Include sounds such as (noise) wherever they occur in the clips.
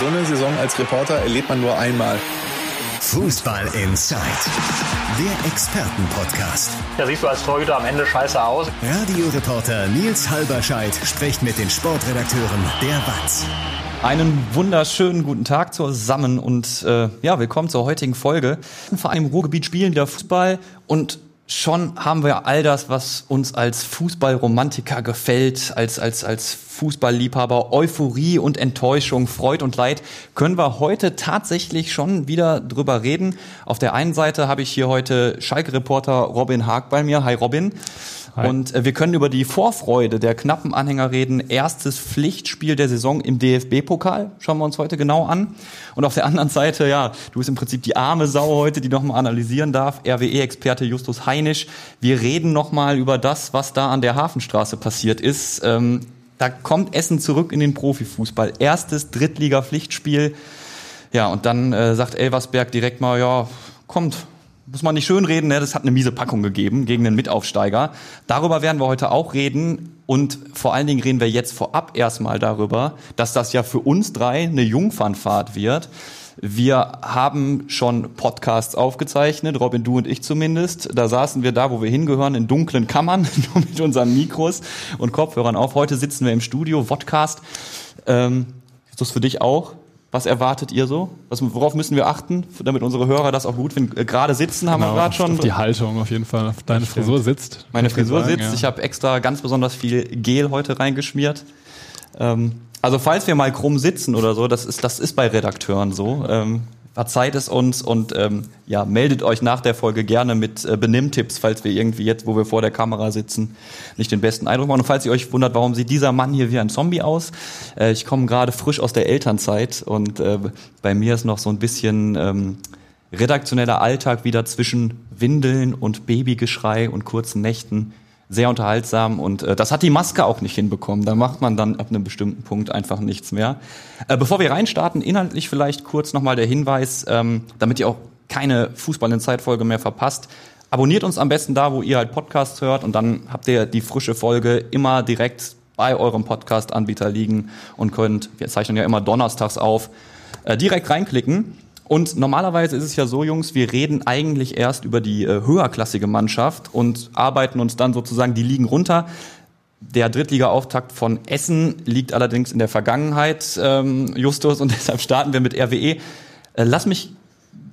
So eine Saison als Reporter erlebt man nur einmal. Fußball Inside, der Expertenpodcast. Da siehst du als Torhüter am Ende scheiße aus. Radioreporter Nils Halberscheid spricht mit den Sportredakteuren der WAZ. Einen wunderschönen guten Tag zusammen und äh, ja, willkommen zur heutigen Folge. Vor allem im Ruhrgebiet spielen wieder Fußball und schon haben wir all das, was uns als Fußballromantiker gefällt, als, als, als Fußballliebhaber, Euphorie und Enttäuschung, Freud und Leid, können wir heute tatsächlich schon wieder drüber reden. Auf der einen Seite habe ich hier heute Schalke-Reporter Robin Haag bei mir. Hi Robin. Hi. Und äh, wir können über die Vorfreude der knappen Anhänger reden. Erstes Pflichtspiel der Saison im DFB-Pokal. Schauen wir uns heute genau an. Und auf der anderen Seite, ja, du bist im Prinzip die arme Sau heute, die nochmal analysieren darf. RWE-Experte Justus Heinisch. Wir reden nochmal über das, was da an der Hafenstraße passiert ist. Ähm, da kommt Essen zurück in den Profifußball. Erstes Drittliga-Pflichtspiel. Ja, und dann äh, sagt Elversberg direkt mal, ja, kommt, muss man nicht schönreden, ne? das hat eine miese Packung gegeben gegen den Mitaufsteiger. Darüber werden wir heute auch reden und vor allen Dingen reden wir jetzt vorab erstmal darüber, dass das ja für uns drei eine Jungfernfahrt wird. Wir haben schon Podcasts aufgezeichnet, Robin, du und ich zumindest. Da saßen wir da, wo wir hingehören, in dunklen Kammern, (laughs) nur mit unseren Mikros und Kopfhörern auf. Heute sitzen wir im Studio, Vodcast. Ähm, ist das für dich auch? Was erwartet ihr so? Was, worauf müssen wir achten, damit unsere Hörer das auch gut finden? Äh, gerade sitzen haben genau, wir gerade schon. Auf die Haltung auf jeden Fall. Auf deine Frisur sitzt. Meine Frisur sagen, sitzt. Ja. Ich habe extra ganz besonders viel Gel heute reingeschmiert. Ähm, also falls wir mal krumm sitzen oder so, das ist, das ist bei Redakteuren so. Ähm, verzeiht es uns und ähm, ja, meldet euch nach der Folge gerne mit äh, Benimmtipps, falls wir irgendwie jetzt, wo wir vor der Kamera sitzen, nicht den besten Eindruck machen. Und falls ihr euch wundert, warum sieht dieser Mann hier wie ein Zombie aus? Äh, ich komme gerade frisch aus der Elternzeit und äh, bei mir ist noch so ein bisschen ähm, redaktioneller Alltag wieder zwischen Windeln und Babygeschrei und kurzen Nächten sehr unterhaltsam und äh, das hat die Maske auch nicht hinbekommen. Da macht man dann ab einem bestimmten Punkt einfach nichts mehr. Äh, bevor wir reinstarten, inhaltlich vielleicht kurz nochmal der Hinweis, ähm, damit ihr auch keine Fußball in Zeitfolge mehr verpasst. Abonniert uns am besten da, wo ihr halt Podcasts hört und dann habt ihr die frische Folge immer direkt bei eurem Podcast-Anbieter liegen und könnt, wir zeichnen ja immer donnerstags auf, äh, direkt reinklicken. Und normalerweise ist es ja so, Jungs, wir reden eigentlich erst über die äh, höherklassige Mannschaft und arbeiten uns dann sozusagen die Ligen runter. Der Drittliga-Auftakt von Essen liegt allerdings in der Vergangenheit, ähm, Justus, und (laughs) deshalb starten wir mit RWE. Äh, lass mich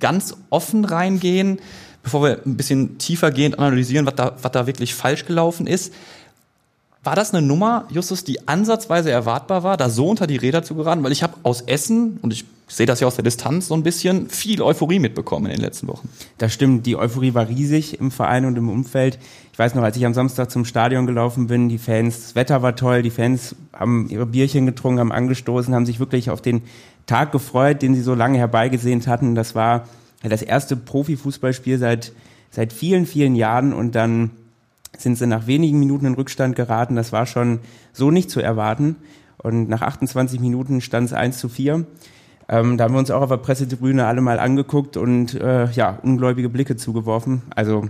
ganz offen reingehen, bevor wir ein bisschen tiefergehend analysieren, was da, was da wirklich falsch gelaufen ist. War das eine Nummer, Justus, die ansatzweise erwartbar war, da so unter die Räder zu geraten? Weil ich habe aus Essen, und ich sehe das ja aus der Distanz so ein bisschen, viel Euphorie mitbekommen in den letzten Wochen. Das stimmt, die Euphorie war riesig im Verein und im Umfeld. Ich weiß noch, als ich am Samstag zum Stadion gelaufen bin, die Fans, das Wetter war toll, die Fans haben ihre Bierchen getrunken, haben angestoßen, haben sich wirklich auf den Tag gefreut, den sie so lange herbeigesehnt hatten. Das war das erste Profifußballspiel seit, seit vielen, vielen Jahren und dann sind sie nach wenigen Minuten in Rückstand geraten. Das war schon so nicht zu erwarten. Und nach 28 Minuten stand es 1 zu 4. Ähm, da haben wir uns auch auf der Pressetribüne alle mal angeguckt und äh, ja, ungläubige Blicke zugeworfen. Also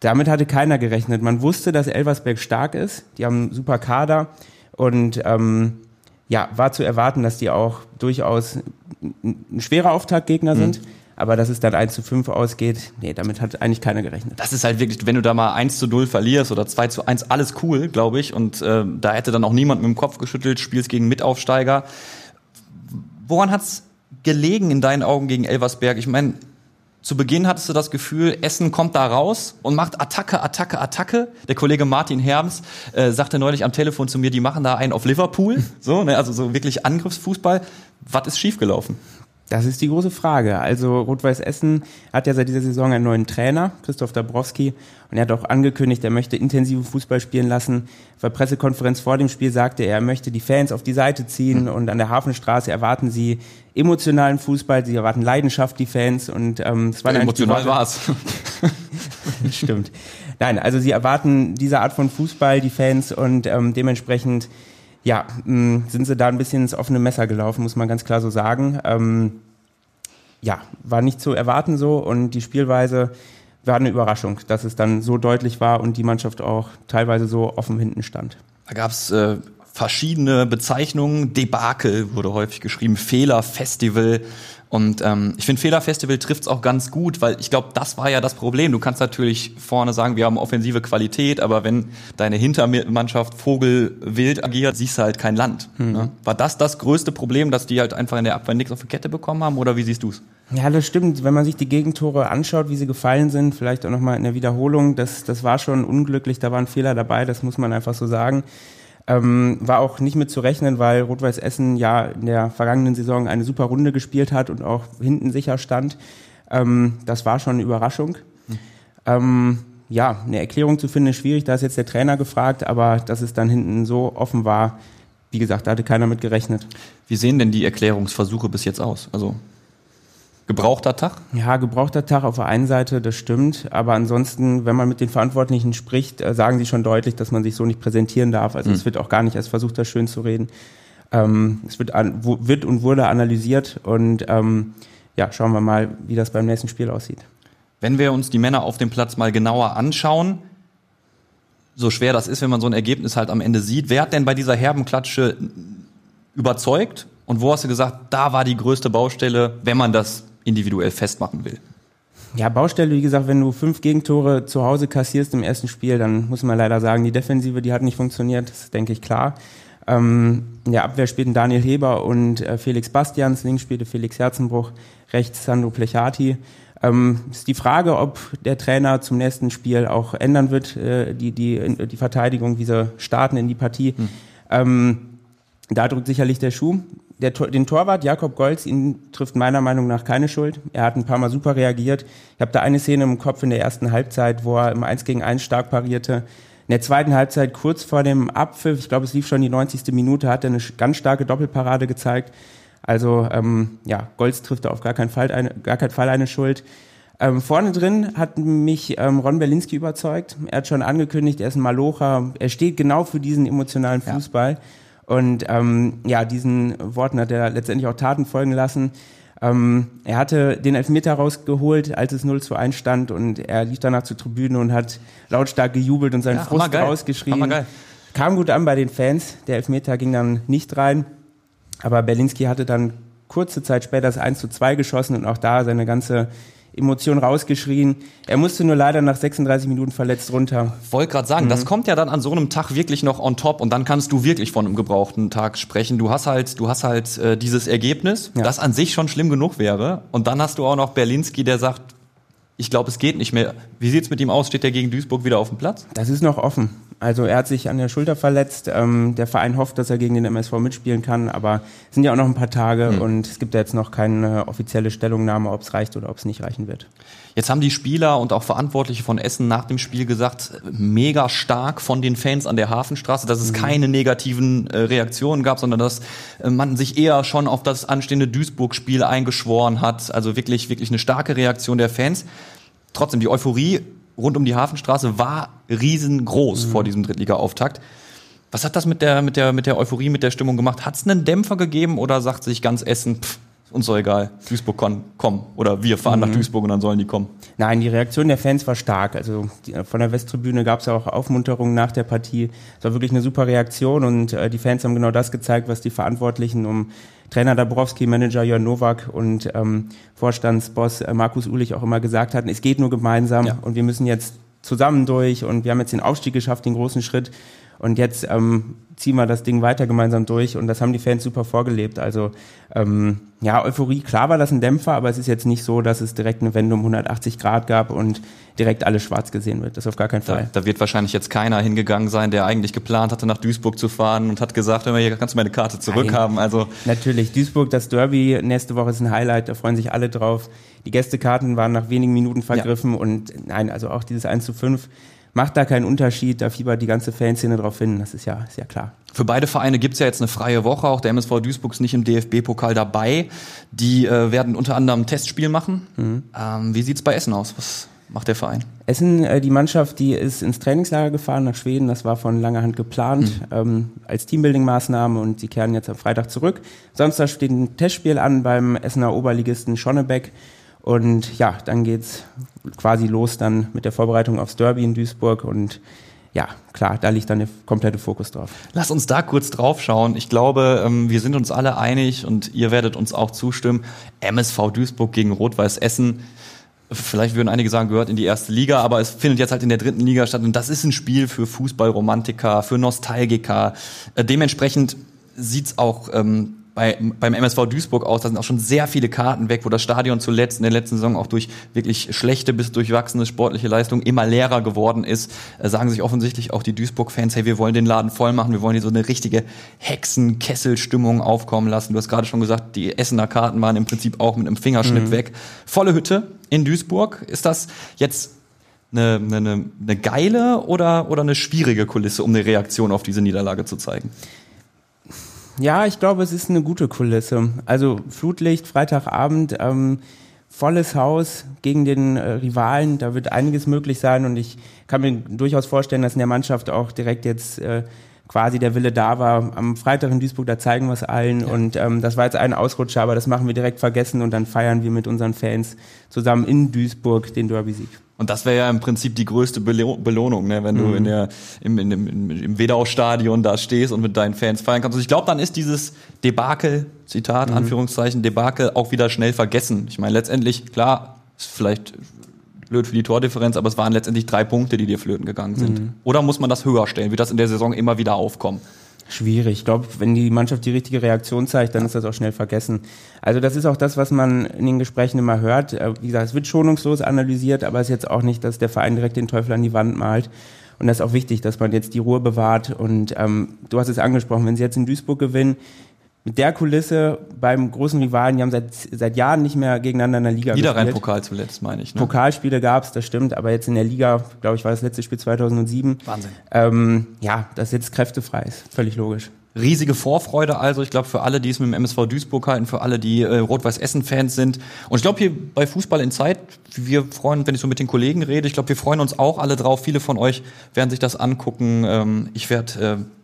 damit hatte keiner gerechnet. Man wusste, dass Elversberg stark ist. Die haben einen super Kader und ähm, ja, war zu erwarten, dass die auch durchaus ein schwerer Auftaktgegner mhm. Aber dass es dann 1 zu 5 ausgeht, nee, damit hat eigentlich keiner gerechnet. Das ist halt wirklich, wenn du da mal 1 zu 0 verlierst oder 2 zu 1, alles cool, glaube ich. Und äh, da hätte dann auch niemand mit dem Kopf geschüttelt, spielst gegen Mitaufsteiger. Woran hat's gelegen in deinen Augen gegen Elversberg? Ich meine, zu Beginn hattest du das Gefühl, Essen kommt da raus und macht Attacke, Attacke, Attacke. Der Kollege Martin Herms äh, sagte neulich am Telefon zu mir, die machen da einen auf Liverpool, (laughs) so, ne, also so wirklich Angriffsfußball. Was ist schiefgelaufen? Das ist die große Frage. Also Rot-Weiß Essen hat ja seit dieser Saison einen neuen Trainer, Christoph Dabrowski, und er hat auch angekündigt, er möchte intensiven Fußball spielen lassen. Der Pressekonferenz vor dem Spiel sagte er, er möchte die Fans auf die Seite ziehen mhm. und an der Hafenstraße erwarten sie emotionalen Fußball, sie erwarten Leidenschaft, die Fans und ähm, es war ja, emotional war's. (laughs) Stimmt. Nein, also sie erwarten diese Art von Fußball, die Fans und ähm, dementsprechend ja, mh, sind sie da ein bisschen ins offene Messer gelaufen, muss man ganz klar so sagen. Ähm, ja, war nicht zu erwarten so und die Spielweise war eine Überraschung, dass es dann so deutlich war und die Mannschaft auch teilweise so offen hinten stand. Da gab's äh, verschiedene Bezeichnungen. Debakel wurde häufig geschrieben, Fehlerfestival. Und ähm, ich finde, Fehlerfestival trifft es auch ganz gut, weil ich glaube, das war ja das Problem. Du kannst natürlich vorne sagen, wir haben offensive Qualität, aber wenn deine Hintermannschaft vogelwild agiert, siehst du halt kein Land. Mhm. Ne? War das das größte Problem, dass die halt einfach in der Abwehr nichts auf die Kette bekommen haben oder wie siehst du es? Ja, das stimmt. Wenn man sich die Gegentore anschaut, wie sie gefallen sind, vielleicht auch nochmal in der Wiederholung, das, das war schon unglücklich, da waren Fehler dabei, das muss man einfach so sagen. Ähm, war auch nicht mit zu rechnen, weil Rot-Weiß Essen ja in der vergangenen Saison eine super Runde gespielt hat und auch hinten sicher stand. Ähm, das war schon eine Überraschung. Mhm. Ähm, ja, eine Erklärung zu finden ist schwierig, da ist jetzt der Trainer gefragt, aber dass es dann hinten so offen war, wie gesagt, da hatte keiner mit gerechnet. Wie sehen denn die Erklärungsversuche bis jetzt aus? Also Gebrauchter Tag? Ja, gebrauchter Tag auf der einen Seite, das stimmt. Aber ansonsten, wenn man mit den Verantwortlichen spricht, äh, sagen sie schon deutlich, dass man sich so nicht präsentieren darf. Also mhm. es wird auch gar nicht erst versucht, das schön zu reden. Ähm, es wird, an, wird und wurde analysiert und ähm, ja, schauen wir mal, wie das beim nächsten Spiel aussieht. Wenn wir uns die Männer auf dem Platz mal genauer anschauen, so schwer das ist, wenn man so ein Ergebnis halt am Ende sieht, wer hat denn bei dieser herben Klatsche überzeugt und wo hast du gesagt, da war die größte Baustelle, wenn man das individuell festmachen will. Ja, Baustelle, wie gesagt, wenn du fünf Gegentore zu Hause kassierst im ersten Spiel, dann muss man leider sagen, die Defensive, die hat nicht funktioniert, das ist, denke ich, klar. Ähm, in der Abwehr spielten Daniel Heber und äh, Felix Bastians, links spielte Felix Herzenbruch, rechts Sandro Plechati. Ähm, ist die Frage, ob der Trainer zum nächsten Spiel auch ändern wird, äh, die, die, die Verteidigung, wie sie starten in die Partie. Hm. Ähm, da drückt sicherlich der Schuh der, den Torwart Jakob Golz, ihn trifft meiner Meinung nach keine Schuld. Er hat ein paar Mal super reagiert. Ich habe da eine Szene im Kopf in der ersten Halbzeit, wo er im 1 gegen 1 stark parierte. In der zweiten Halbzeit, kurz vor dem Abpfiff, ich glaube, es lief schon die 90. Minute, hat er eine ganz starke Doppelparade gezeigt. Also ähm, ja, Golz trifft da auf gar keinen Fall eine, gar keinen Fall eine Schuld. Ähm, vorne drin hat mich ähm, Ron Berlinski überzeugt. Er hat schon angekündigt, er ist ein Malocher. Er steht genau für diesen emotionalen Fußball. Ja. Und ähm, ja, diesen Worten hat er letztendlich auch Taten folgen lassen. Ähm, er hatte den Elfmeter rausgeholt, als es 0 zu 1 stand und er lief danach zur Tribüne und hat lautstark gejubelt und seinen ja, Frust rausgeschrien. Kam gut an bei den Fans. Der Elfmeter ging dann nicht rein. Aber Berlinski hatte dann kurze Zeit später das 1 zu 2 geschossen und auch da seine ganze Emotionen rausgeschrien. Er musste nur leider nach 36 Minuten verletzt runter. Wollte gerade sagen, mhm. das kommt ja dann an so einem Tag wirklich noch on top und dann kannst du wirklich von einem gebrauchten Tag sprechen. Du hast halt, du hast halt äh, dieses Ergebnis, ja. das an sich schon schlimm genug wäre. Und dann hast du auch noch Berlinski, der sagt, ich glaube, es geht nicht mehr. Wie sieht's mit ihm aus? Steht er gegen Duisburg wieder auf dem Platz? Das ist noch offen. Also er hat sich an der Schulter verletzt. Ähm, der Verein hofft, dass er gegen den MSV mitspielen kann, aber es sind ja auch noch ein paar Tage mhm. und es gibt ja jetzt noch keine offizielle Stellungnahme, ob es reicht oder ob es nicht reichen wird. Jetzt haben die Spieler und auch Verantwortliche von Essen nach dem Spiel gesagt, mega stark von den Fans an der Hafenstraße, dass es mhm. keine negativen äh, Reaktionen gab, sondern dass äh, man sich eher schon auf das anstehende Duisburg-Spiel eingeschworen hat. Also wirklich, wirklich eine starke Reaktion der Fans. Trotzdem, die Euphorie rund um die Hafenstraße war riesengroß mhm. vor diesem Drittliga-Auftakt. Was hat das mit der, mit der, mit der Euphorie, mit der Stimmung gemacht? Hat es einen Dämpfer gegeben oder sagt sich ganz Essen, pff, uns doch egal, Duisburg kann kommen oder wir fahren mhm. nach Duisburg und dann sollen die kommen? Nein, die Reaktion der Fans war stark. Also die, von der Westtribüne gab es ja auch Aufmunterungen nach der Partie. Es war wirklich eine super Reaktion und äh, die Fans haben genau das gezeigt, was die Verantwortlichen um Trainer Dabrowski, Manager Jörn Nowak und ähm, Vorstandsboss äh, Markus Ulich auch immer gesagt hatten, es geht nur gemeinsam ja. und wir müssen jetzt zusammen durch und wir haben jetzt den Aufstieg geschafft, den großen Schritt und jetzt ähm, ziehen wir das Ding weiter gemeinsam durch und das haben die Fans super vorgelebt. Also ähm, ja, Euphorie, klar war das ein Dämpfer, aber es ist jetzt nicht so, dass es direkt eine Wende um 180 Grad gab und direkt alles schwarz gesehen wird. Das auf gar keinen Fall. Da, da wird wahrscheinlich jetzt keiner hingegangen sein, der eigentlich geplant hatte, nach Duisburg zu fahren und hat gesagt, wenn wir hier kannst du meine Karte zurückhaben. Also natürlich Duisburg, das Derby nächste Woche ist ein Highlight. Da freuen sich alle drauf. Die Gästekarten waren nach wenigen Minuten vergriffen ja. und nein, also auch dieses 1 zu 5 macht da keinen Unterschied, da fiebert die ganze Fanszene drauf hin, das ist ja, ist ja klar. Für beide Vereine gibt es ja jetzt eine freie Woche, auch der MSV Duisburg ist nicht im DFB-Pokal dabei. Die äh, werden unter anderem ein Testspiel machen. Mhm. Ähm, wie sieht's bei Essen aus? Was macht der Verein? Essen, äh, die Mannschaft, die ist ins Trainingslager gefahren nach Schweden, das war von langer Hand geplant, mhm. ähm, als Teambuilding-Maßnahme und sie kehren jetzt am Freitag zurück. Samstag steht ein Testspiel an beim Essener Oberligisten Schonnebeck. Und ja, dann geht's quasi los dann mit der Vorbereitung aufs Derby in Duisburg und ja, klar, da liegt dann der komplette Fokus drauf. Lass uns da kurz drauf schauen. Ich glaube, ähm, wir sind uns alle einig und ihr werdet uns auch zustimmen. MSV Duisburg gegen Rot-Weiß Essen. Vielleicht würden einige sagen, gehört in die erste Liga, aber es findet jetzt halt in der dritten Liga statt und das ist ein Spiel für Fußballromantiker, für Nostalgiker. Äh, dementsprechend sieht's auch ähm, bei, beim MSV Duisburg aus. Da sind auch schon sehr viele Karten weg, wo das Stadion zuletzt in der letzten Saison auch durch wirklich schlechte bis durchwachsene sportliche Leistung immer leerer geworden ist. Äh, sagen sich offensichtlich auch die Duisburg-Fans, hey, wir wollen den Laden voll machen, wir wollen hier so eine richtige Hexenkesselstimmung aufkommen lassen. Du hast gerade schon gesagt, die Essener Karten waren im Prinzip auch mit einem Fingerschnipp mhm. weg. Volle Hütte in Duisburg. Ist das jetzt eine, eine, eine geile oder, oder eine schwierige Kulisse, um eine Reaktion auf diese Niederlage zu zeigen? Ja, ich glaube, es ist eine gute Kulisse. Also Flutlicht, Freitagabend, ähm, volles Haus gegen den äh, Rivalen, da wird einiges möglich sein und ich kann mir durchaus vorstellen, dass in der Mannschaft auch direkt jetzt äh, quasi der Wille da war. Am Freitag in Duisburg, da zeigen wir es allen. Ja. Und ähm, das war jetzt ein Ausrutscher, aber das machen wir direkt vergessen und dann feiern wir mit unseren Fans zusammen in Duisburg den Derby-Sieg. Und das wäre ja im Prinzip die größte Belohnung, ne? wenn du mhm. in der, im, in, im, im Wedau-Stadion da stehst und mit deinen Fans feiern kannst. Und ich glaube, dann ist dieses Debakel, Zitat, mhm. Anführungszeichen, Debakel auch wieder schnell vergessen. Ich meine, letztendlich, klar, ist vielleicht blöd für die Tordifferenz, aber es waren letztendlich drei Punkte, die dir flöten gegangen sind. Mhm. Oder muss man das höher stellen? Wird das in der Saison immer wieder aufkommen? Schwierig. Ich glaube, wenn die Mannschaft die richtige Reaktion zeigt, dann ist das auch schnell vergessen. Also das ist auch das, was man in den Gesprächen immer hört. Äh, wie gesagt, es wird schonungslos analysiert, aber es ist jetzt auch nicht, dass der Verein direkt den Teufel an die Wand malt. Und das ist auch wichtig, dass man jetzt die Ruhe bewahrt. Und ähm, du hast es angesprochen, wenn sie jetzt in Duisburg gewinnen, mit der Kulisse beim großen Rivalen, die haben seit, seit Jahren nicht mehr gegeneinander in der Liga Wieder rein Pokal zuletzt, meine ich. Ne? Pokalspiele gab es, das stimmt, aber jetzt in der Liga, glaube ich, war das letzte Spiel 2007. Wahnsinn. Ähm, ja, das jetzt kräftefrei ist, völlig logisch. Riesige Vorfreude also, ich glaube, für alle, die es mit dem MSV Duisburg halten, für alle, die äh, Rot-Weiß-Essen-Fans sind. Und ich glaube, hier bei Fußball in Zeit, wir freuen, wenn ich so mit den Kollegen rede, ich glaube, wir freuen uns auch alle drauf. Viele von euch werden sich das angucken. Ähm, ich werde äh,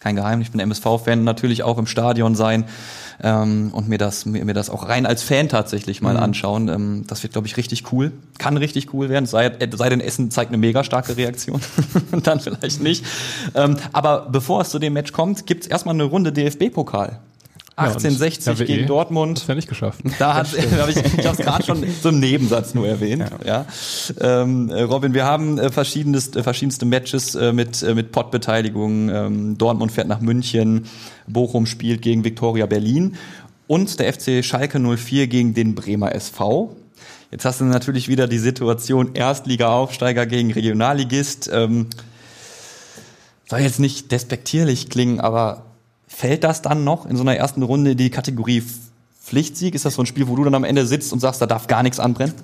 kein Geheimnis, ich bin MSV-Fan, natürlich auch im Stadion sein ähm, und mir das, mir, mir das auch rein als Fan tatsächlich mal mhm. anschauen. Ähm, das wird, glaube ich, richtig cool. Kann richtig cool werden, sei, äh, sei denn Essen zeigt eine mega starke Reaktion. (laughs) Dann vielleicht nicht. Ähm, aber bevor es zu dem Match kommt, gibt's erstmal eine Runde DFB-Pokal. 1860 ja, gegen Dortmund. Das ja nicht geschafft. (laughs) Da hat, hab ich, ich habe es gerade schon (laughs) so im Nebensatz nur erwähnt. Ja. ja. Ähm, äh, Robin, wir haben äh, verschiedenes, äh, verschiedenste Matches äh, mit äh, mit Pottbeteiligung. Ähm, Dortmund fährt nach München, Bochum spielt gegen Viktoria Berlin und der FC Schalke 04 gegen den Bremer SV. Jetzt hast du natürlich wieder die Situation Erstliga-Aufsteiger gegen Regionalligist. Ähm, soll jetzt nicht despektierlich klingen, aber Fällt das dann noch in so einer ersten Runde die Kategorie Pflichtsieg? Ist das so ein Spiel, wo du dann am Ende sitzt und sagst, da darf gar nichts anbrennen?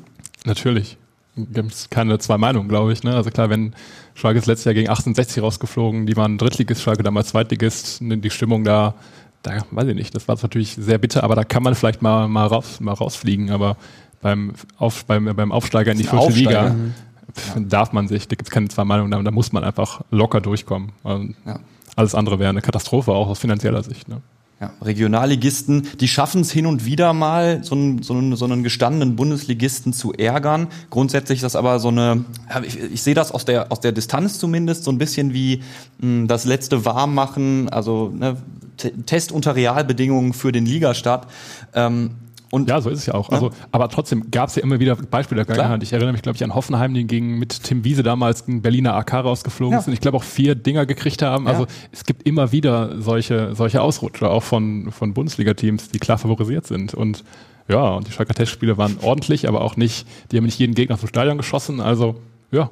Natürlich. Gibt es keine zwei Meinungen, glaube ich. Ne? Also klar, wenn Schalke ist letztes Jahr gegen 1860 rausgeflogen, die waren Drittligist, Schalke damals Zweitligist, ne, die Stimmung da, da weiß ich nicht, das war natürlich sehr bitter, aber da kann man vielleicht mal, mal, raus, mal rausfliegen, aber beim, Auf, beim, beim Aufsteiger in die vierte Liga mhm. darf man sich, da gibt es keine zwei Meinungen, da, da muss man einfach locker durchkommen. Also, ja. Alles andere wäre eine Katastrophe, auch aus finanzieller Sicht. Ne? Ja, Regionalligisten, die schaffen es hin und wieder mal, so einen, so, einen, so einen gestandenen Bundesligisten zu ärgern. Grundsätzlich ist das aber so eine, ich, ich sehe das aus der, aus der Distanz zumindest, so ein bisschen wie mh, hm, das letzte Warmmachen, also ne, Test unter Realbedingungen für den Ligastart. Ähm, und ja, so ist es ja auch. Ja. Also, aber trotzdem gab es ja immer wieder Beispiele der Vergangenheit. Ich erinnere mich, glaube ich, an Hoffenheim, die gegen mit Tim Wiese damals ein Berliner AK rausgeflogen ja. sind. Ich glaube auch vier Dinger gekriegt haben. Ja. Also es gibt immer wieder solche, solche Ausrutscher, auch von, von Bundesliga-Teams, die klar favorisiert sind. Und ja, und die Schalker Testspiele waren ordentlich, aber auch nicht, die haben nicht jeden Gegner zum Stadion geschossen. Also ja,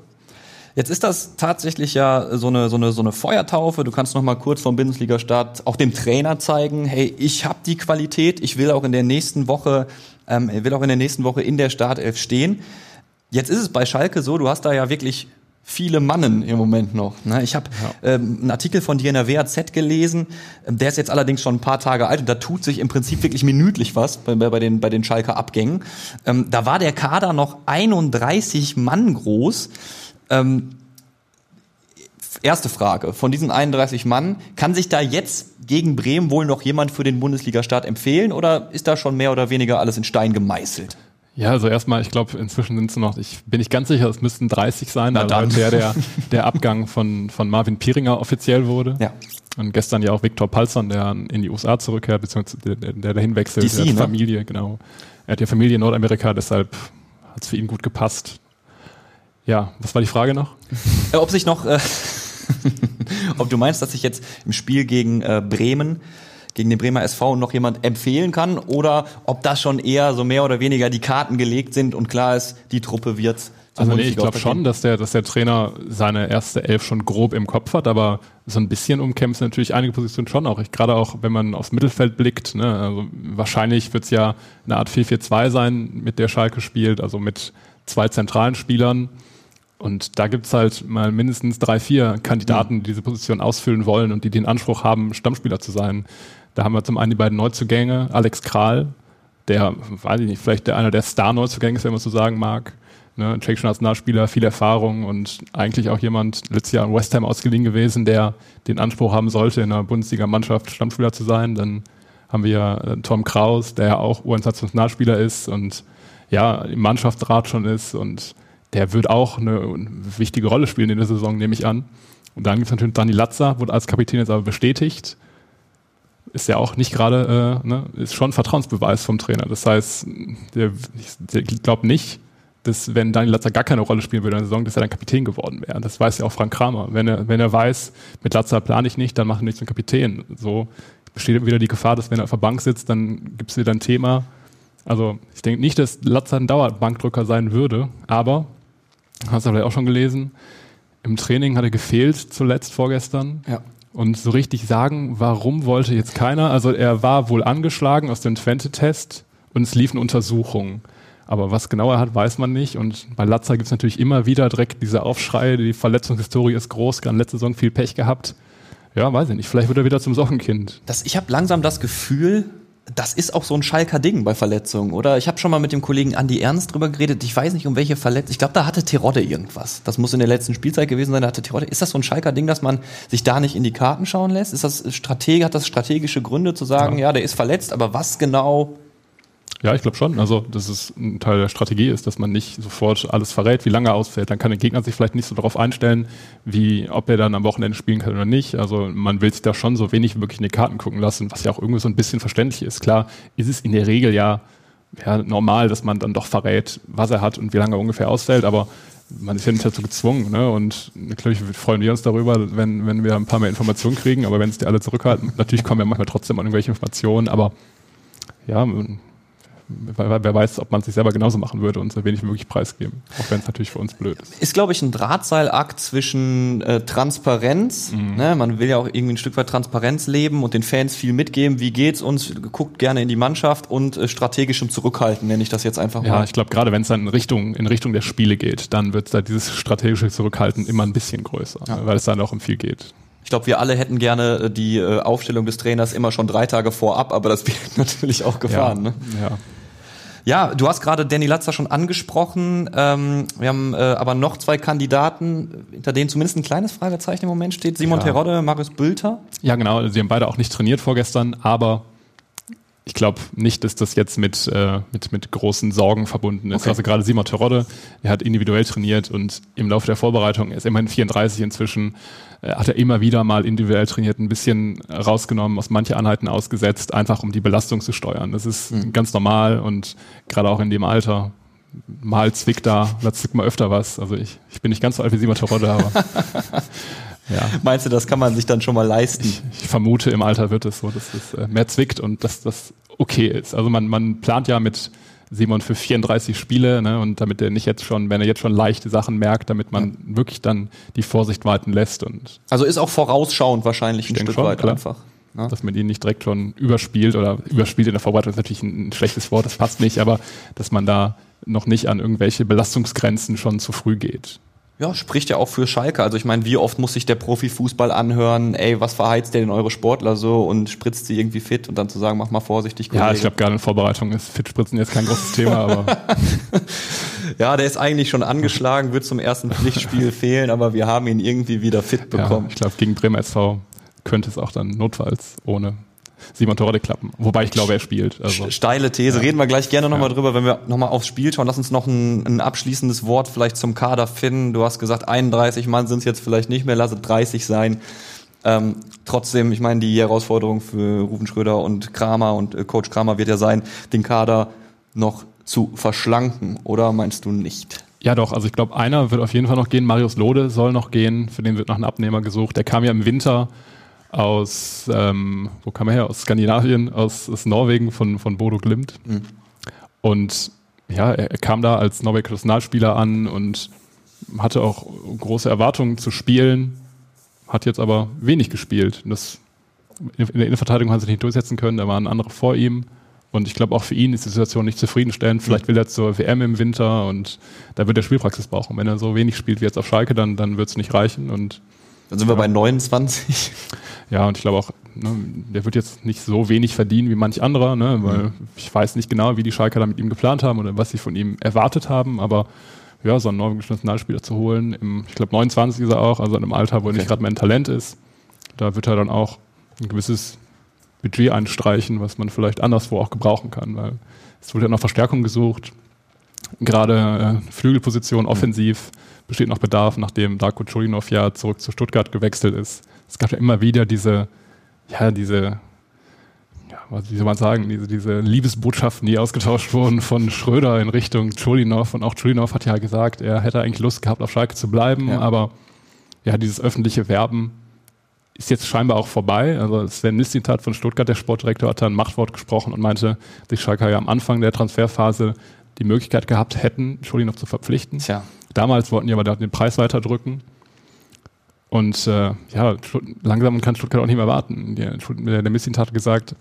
Jetzt ist das tatsächlich ja so eine, so eine, so eine Feuertaufe. Du kannst noch mal kurz vom Bundesliga-Start auch dem Trainer zeigen, hey, ich habe die Qualität, ich will auch in der nächsten Woche, ähm, will auch in der nächsten Woche in der Startelf stehen. Jetzt ist es bei Schalke so, du hast da ja wirklich viele Mannen im Moment noch. Ne? Ich habe ja. ähm, einen Artikel von dir in der WAZ gelesen, ähm, der ist jetzt allerdings schon ein paar Tage alt und da tut sich im Prinzip wirklich minütlich was bei, bei den, bei den Schalker Abgängen. Ähm, da war der Kader noch 31 Mann groß. Ähm, erste Frage. Von diesen 31 Mann, kann sich da jetzt gegen Bremen wohl noch jemand für den Bundesliga-Start empfehlen oder ist da schon mehr oder weniger alles in Stein gemeißelt? Ja, also erstmal, ich glaube, inzwischen sind es noch, ich bin nicht ganz sicher, es müssten 30 sein, Na weil der, der, (laughs) der Abgang von, von Marvin Pieringer offiziell wurde. Ja. Und gestern ja auch Viktor Palzern, der in die USA zurückkehrt, beziehungsweise der, der, dahin wechselt. DC, der ne? Familie, genau. Er hat ja Familie in Nordamerika, deshalb hat es für ihn gut gepasst. Ja, was war die Frage noch? Äh, ob sich noch, äh, (laughs) ob du meinst, dass sich jetzt im Spiel gegen äh, Bremen, gegen den Bremer SV noch jemand empfehlen kann oder ob da schon eher so mehr oder weniger die Karten gelegt sind und klar ist, die Truppe wird's. zum Also nee, ich glaube schon, dass der, dass der Trainer seine erste Elf schon grob im Kopf hat, aber so ein bisschen umkämpft natürlich einige Positionen schon auch. Ich, gerade auch, wenn man aufs Mittelfeld blickt, ne, also wahrscheinlich wird es ja eine Art 4-4-2 sein, mit der Schalke spielt, also mit zwei zentralen Spielern. Und da gibt's halt mal mindestens drei, vier Kandidaten, die diese Position ausfüllen wollen und die den Anspruch haben, Stammspieler zu sein. Da haben wir zum einen die beiden Neuzugänge, Alex Kral, der, weiß ich nicht, vielleicht der einer der Star-Neuzugänge ist, wenn man so sagen mag. Ne, tschechischer Nationalspieler, viel Erfahrung und eigentlich auch jemand letztes Jahr in West Ham ausgeliehen gewesen, der den Anspruch haben sollte, in einer Bundesliga-Mannschaft Stammspieler zu sein. Dann haben wir äh, Tom Kraus, der ja auch US-Nationalspieler ist und ja, im Mannschaftsrat schon ist und der wird auch eine wichtige Rolle spielen in der Saison, nehme ich an. Und dann gibt es natürlich Dani Latza, wurde als Kapitän jetzt aber bestätigt. Ist ja auch nicht gerade, äh, ne, ist schon Vertrauensbeweis vom Trainer. Das heißt, der, der glaubt nicht, dass wenn Dani Latza gar keine Rolle spielen würde in der Saison, dass er dann Kapitän geworden wäre. Das weiß ja auch Frank Kramer. Wenn er, wenn er weiß, mit Latza plane ich nicht, dann mache ich nicht zum Kapitän. So besteht wieder die Gefahr, dass wenn er auf der Bank sitzt, dann gibt es wieder ein Thema. Also ich denke nicht, dass Latza ein Dauerbankdrücker sein würde, aber, hast du vielleicht auch schon gelesen, im Training hat er gefehlt zuletzt vorgestern. Ja. Und so richtig sagen, warum wollte jetzt keiner? Also er war wohl angeschlagen aus dem Twente-Test und es liefen Untersuchungen. Aber was genau er hat, weiß man nicht. Und bei Latza gibt es natürlich immer wieder direkt diese Aufschreie, die Verletzungshistorie ist groß, gerade letzte Saison viel Pech gehabt. Ja, weiß ich nicht. Vielleicht wird er wieder zum Sockenkind. Das, ich habe langsam das Gefühl, das ist auch so ein Schalker Ding bei Verletzungen, oder? Ich habe schon mal mit dem Kollegen Andi Ernst drüber geredet. Ich weiß nicht, um welche Verletzung. Ich glaube, da hatte Terodde irgendwas. Das muss in der letzten Spielzeit gewesen sein. Da hatte Terodde. Ist das so ein Schalker Ding, dass man sich da nicht in die Karten schauen lässt? Ist das Strateg, hat das strategische Gründe zu sagen, ja, der ist verletzt, aber was genau? Ja, ich glaube schon. Also, dass es ein Teil der Strategie ist, dass man nicht sofort alles verrät, wie lange er ausfällt. Dann kann der Gegner sich vielleicht nicht so darauf einstellen, wie ob er dann am Wochenende spielen kann oder nicht. Also man will sich da schon so wenig wirklich in die Karten gucken lassen, was ja auch irgendwie so ein bisschen verständlich ist. Klar ist es in der Regel ja, ja normal, dass man dann doch verrät, was er hat und wie lange er ungefähr ausfällt, aber man ist ja nicht dazu gezwungen. Ne? Und natürlich freuen wir uns darüber, wenn, wenn wir ein paar mehr Informationen kriegen, aber wenn es die alle zurückhalten, natürlich kommen ja manchmal trotzdem an irgendwelche Informationen, aber ja, wer, wer weiß, ob man es sich selber genauso machen würde und so wenig wie möglich preisgeben. Auch wenn es natürlich für uns blöd ist. Ist, glaube ich, ein Drahtseilakt zwischen äh, Transparenz, ne? man will ja auch irgendwie ein Stück weit Transparenz leben und den Fans viel mitgeben, wie geht's uns, guckt gerne in die Mannschaft und äh, strategischem Zurückhalten, nenne ich das jetzt einfach Ja, mal. ich glaube, gerade wenn es dann in Richtung, in Richtung der Spiele geht, dann wird da dieses strategische Zurückhalten immer ein bisschen größer, ne? weil es dann auch um viel geht. Ich glaube, wir alle hätten gerne äh, die äh, Aufstellung des Trainers immer schon drei Tage vorab, aber das (laughs) wird natürlich auch gefahren. ja, Ne? ja. Ja, du hast gerade Danny Latzer schon angesprochen. Ähm, wir haben äh, aber noch zwei Kandidaten, hinter denen zumindest ein kleines Fragezeichen im Moment steht. Simon Ja. Terodde, Marius Bülter. Ja, genau. Sie haben beide auch nicht trainiert vorgestern, aber ich glaube nicht, dass das jetzt mit, äh, mit, mit großen Sorgen verbunden ist. Okay. Also gerade Simon Terodde, er hat individuell trainiert und im Laufe der Vorbereitung, er ist immerhin 34 inzwischen, äh, hat er immer wieder mal individuell trainiert, ein bisschen rausgenommen, aus manche Einheiten ausgesetzt, einfach um die Belastung zu steuern. Das ist ganz normal und gerade auch in dem Alter. Mal zwickt da, da zwickt mal öfter was. Also ich, ich bin nicht ganz so alt wie Simon Terodde, aber (laughs) ja. (laughs) Meinst du, das kann man sich dann schon mal leisten? Ich, ich vermute, im Alter wird es so, dass es äh, mehr zwickt und dass das okay ist. Also man, man plant ja mit Simon für 34 Spiele ne, und damit er nicht jetzt schon, wenn er jetzt schon leichte Sachen merkt, damit man wirklich dann die Vorsicht walten lässt und Also ist auch vorausschauend wahrscheinlich ein Stück schon, weit klar. einfach. ne? dass man ihn nicht direkt schon überspielt oder überspielt in der Vorbereitung ist natürlich ein schlechtes Wort, das passt nicht, aber dass man da noch nicht an irgendwelche Belastungsgrenzen schon zu früh geht. Ja, spricht ja auch für Schalke. Also ich meine, wie oft muss sich der Profifußball anhören, ey, was verheizt der denn eure Sportler so und spritzt sie irgendwie fit und dann zu sagen, mach mal vorsichtig, Ja, Kollege. ich glaube, gerade in Vorbereitung ist Fitspritzen jetzt kein großes Thema, aber (laughs) (laughs) Ja, der ist eigentlich schon angeschlagen, wird zum ersten Pflichtspiel (laughs) fehlen, aber wir haben ihn irgendwie wieder fit ja, bekommen. ich glaube, gegen Bremer SV könnte es auch dann notfalls ohne Simon Torre klappen. Wobei ich glaube, er spielt. Also. Steile These. Reden wir gleich gerne nochmal ja. drüber, wenn wir nochmal aufs Spiel schauen. Lass uns noch ein, ein, abschließendes Wort vielleicht zum Kader finden. Du hast gesagt, 31 Mann sind es jetzt vielleicht nicht mehr, lasse 30 sein. Ähm, trotzdem, ich meine, die Herausforderung für Rufen Schröder und Kramer und äh, Coach Kramer wird ja sein, den Kader noch zu verschlanken, oder meinst du nicht? Ja, doch. Also ich glaube, einer wird auf jeden Fall noch gehen. Marius Lode soll noch gehen. Für den wird noch ein Abnehmer gesucht. Der kam ja im Winter aus, ähm, wo kam er her? Aus Skandinavien, aus, aus Norwegen von, von Bodo Glimt. Mhm. Und ja, er, er, kam da als norwegischer Nationalspieler an und hatte auch große Erwartungen zu spielen, hat jetzt aber wenig gespielt. Das, in der Innenverteidigung hat er sich nicht durchsetzen können, da waren andere vor ihm. Und ich glaube, auch für ihn ist die Situation nicht zufriedenstellend. Vielleicht will er zur WM im Winter und da wird er Spielpraxis brauchen. Wenn er so wenig spielt wie jetzt auf Schalke, dann, dann wird es nicht reichen. Und dann sind ja. wir bei 29. Ja, und ich glaube auch, ne, der wird jetzt nicht so wenig verdienen wie manch anderer, ne, weil mhm. ich weiß nicht genau, wie die Schalker da mit ihm geplant haben oder was sie von ihm erwartet haben, aber ja, so einen norwegischen Nationalspieler zu holen, im, ich glaube 29 ist er auch, also in einem Alter, wo er okay. nicht gerade mein Talent ist, da wird er dann auch ein gewisses Budget einstreichen, was man vielleicht anderswo auch gebrauchen kann, weil es wurde ja noch Verstärkung gesucht. Gerade äh, Flügelposition offensiv besteht noch Bedarf, nachdem Darko Chulinov ja zurück zu Stuttgart gewechselt ist. Es gab ja immer wieder diese, ja, diese, ja, wie soll man sagen, diese, diese Liebesbotschaften, die ausgetauscht wurden von Schröder in Richtung Chulinov. Und auch Chulinov hat ja gesagt, er hätte eigentlich Lust gehabt, auf Schalke zu bleiben, ja. aber ja, dieses öffentliche Werben ist jetzt scheinbar auch vorbei. Also Sven Mistintat von Stuttgart, der Sportdirektor, hat da ein Machtwort gesprochen und meinte, die Schalke ja am Anfang der Transferphase die Möglichkeit gehabt hätten, Schuldi noch zu verpflichten. Tja. Damals wollten die aber den Preis weiter drücken. Und äh, ja, langsam kann Stuttgart auch nicht mehr warten. Der, der Mistintat hat gesagt,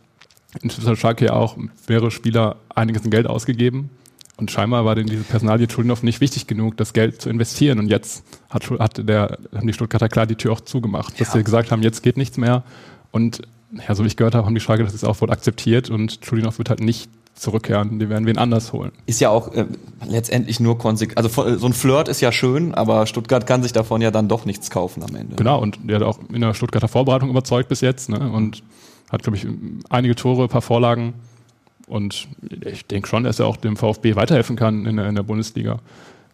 in Schalke ja auch wäre Spieler einiges an Geld ausgegeben. Und scheinbar war denn diese Personalie Schuldenow nicht wichtig genug, das Geld zu investieren. Und jetzt hat, hat der, haben die Stuttgarter klar die Tür auch zugemacht, dass ja. sie gesagt haben, jetzt geht nichts mehr. Und ja, so wie ich gehört habe, haben die Schalke das jetzt auch wohl akzeptiert und Schulinov wird halt nicht zurückkehren. Die werden wen anders holen. Ist ja auch äh, letztendlich nur konsequent. Also so ein Flirt ist ja schön, aber Stuttgart kann sich davon ja dann doch nichts kaufen am Ende. Genau, und der hat auch in der Stuttgarter Vorbereitung überzeugt bis jetzt ne? und hat, glaube ich, einige Tore, ein paar Vorlagen und ich denke schon, dass er auch dem VfB weiterhelfen kann in der, in der Bundesliga.